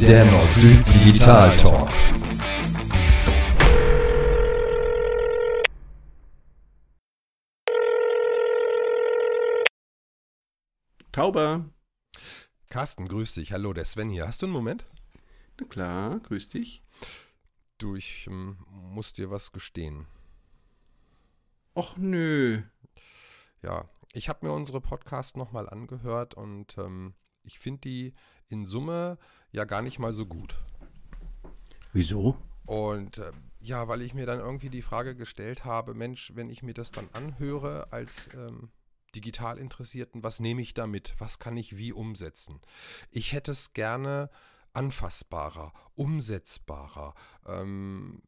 Der Nord-Süd Digital Talk. Tauber. Carsten, grüß dich. Hallo, der Sven hier. Hast du einen Moment? Na klar, grüß dich. Du, ich ähm, muss dir was gestehen. Och nö. Ja, ich habe mir unsere Podcasts nochmal angehört und ähm, ich finde die in Summe ja gar nicht mal so gut. Wieso? Und äh, ja, weil ich mir dann irgendwie die Frage gestellt habe, Mensch, wenn ich mir das dann anhöre als ähm, digital Interessierten, was nehme ich damit? Was kann ich wie umsetzen? Ich hätte es gerne anfassbarer, umsetzbarer, ähm,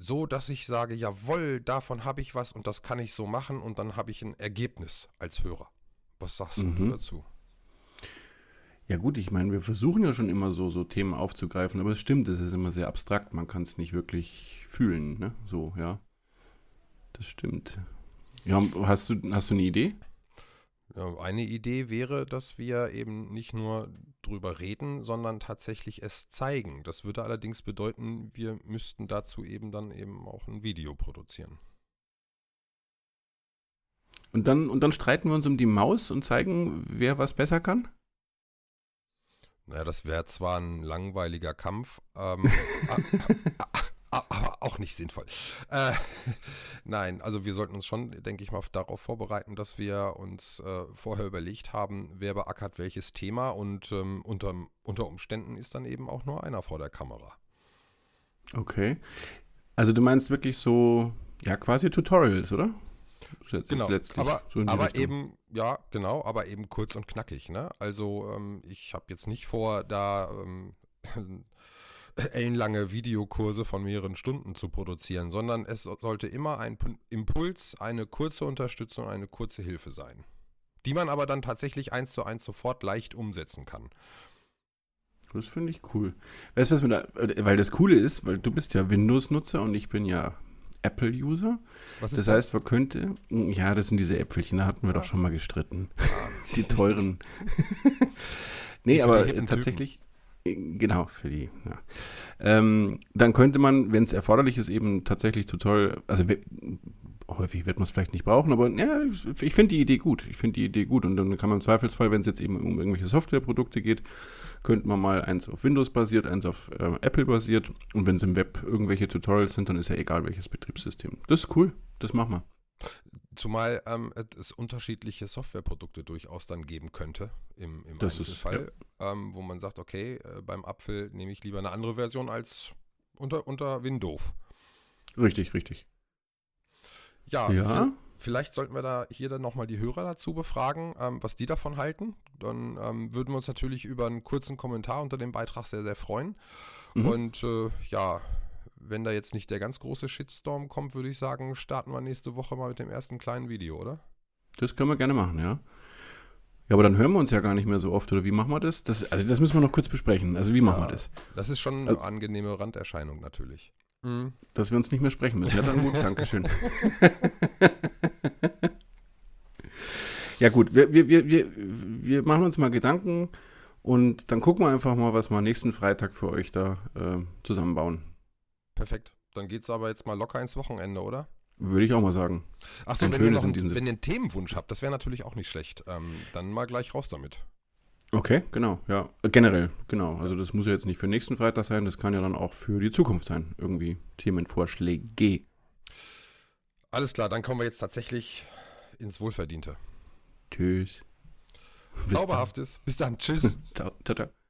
so dass ich sage, jawohl, davon habe ich was und das kann ich so machen und dann habe ich ein Ergebnis als Hörer. Was sagst Mhm. du dazu? Ja gut, ich meine, wir versuchen ja schon immer so, so Themen aufzugreifen, aber es stimmt, es ist immer sehr abstrakt, man kann es nicht wirklich fühlen, ne? So, ja. Das stimmt. Ja, hast du, hast du eine Idee? Ja, eine Idee wäre, dass wir eben nicht nur drüber reden, sondern tatsächlich es zeigen. Das würde allerdings bedeuten, wir müssten dazu eben dann eben auch ein Video produzieren. Und dann, und dann streiten wir uns um die Maus und zeigen, wer was besser kann? Naja, das wäre zwar ein langweiliger Kampf, ähm, aber auch nicht sinnvoll. Äh, nein, also wir sollten uns schon, denke ich mal, darauf vorbereiten, dass wir uns äh, vorher überlegt haben, wer beackert welches Thema und ähm, unter, unter Umständen ist dann eben auch nur einer vor der Kamera. Okay. Also du meinst wirklich so, ja, quasi Tutorials, oder? Genau, aber, so aber eben, ja, genau, aber eben kurz und knackig. Ne? Also ähm, ich habe jetzt nicht vor, da ähm, ellenlange Videokurse von mehreren Stunden zu produzieren, sondern es so- sollte immer ein Impuls, eine kurze Unterstützung, eine kurze Hilfe sein, die man aber dann tatsächlich eins zu eins sofort leicht umsetzen kann. Das finde ich cool. Weißt du, was mir da, äh, weil das Coole ist, weil du bist ja Windows-Nutzer und ich bin ja Apple-User. Was Das heißt, man könnte, ja, das sind diese Äpfelchen, da hatten wir doch schon mal gestritten. Die teuren. nee, Die aber tatsächlich, äh, genau, für die, ja. Ähm, dann könnte man, wenn es erforderlich ist, eben tatsächlich Tutorial, also häufig wird man es vielleicht nicht brauchen, aber ja, ich- finde die Idee gut. Ich finde die Idee gut und dann kann man im Zweifelsfall, wenn es jetzt eben um irgendwelche Softwareprodukte geht, könnte man mal eins auf Windows basiert, eins auf äh, Apple basiert und wenn es im Web irgendwelche Tutorials sind, dann ist ja egal welches Betriebssystem. Das ist cool, das machen wir. Zumal ähm, es unterschiedliche Softwareprodukte durchaus dann geben könnte im, im Das ist- Einzelfall, ähm, wo man sagt, okay, äh, beim Apfel nehme ich lieber eine andere Version als unter, unter Windows. Richtig, richtig. Ja, Ja, vi- vielleicht sollten wir da hier dann nochmal die Hörer dazu befragen, ähm, was die davon halten. Dann ähm, würden wir uns natürlich über einen kurzen Kommentar unter dem Beitrag sehr, sehr freuen. Mhm. Und äh, ja, wenn da jetzt nicht der ganz große Shitstorm kommt, würde ich sagen, starten wir nächste Woche mal mit dem ersten kleinen Video, oder? das können wir gerne machen, ja. Ja, aber dann hören wir uns ja gar nicht mehr so oft, oder wie machen wir das? das also das müssen wir noch kurz besprechen. Also wie machen Ja. wir das? Das ist schon eine Also- angenehme Randerscheinung natürlich. Mhm. Dass wir uns nicht mehr sprechen müssen. Ja, dann gut, Dankeschön. ja gut, wir, wir, wir, wir, wir machen uns mal Gedanken und dann gucken wir einfach mal, was wir nächsten Freitag für euch da äh, zusammenbauen. Perfekt. Dann geht's aber jetzt mal locker ins Wochenende, oder? Würde ich auch mal sagen. Achso, wenn ihr, einen, wenn ihr einen Themenwunsch habt, das wäre natürlich auch nicht schlecht. Ähm, dann mal gleich raus damit. Okay, genau, ja. Generell, genau. Also das muss ja jetzt nicht für nächsten Freitag sein, das kann ja dann auch für die Zukunft sein. Irgendwie Themenvorschläge. Alles klar, dann kommen wir jetzt tatsächlich ins Wohlverdiente. Tschüss. Zauberhaftes. Bis dann. Tschüss. Ciao, ciao, ciao.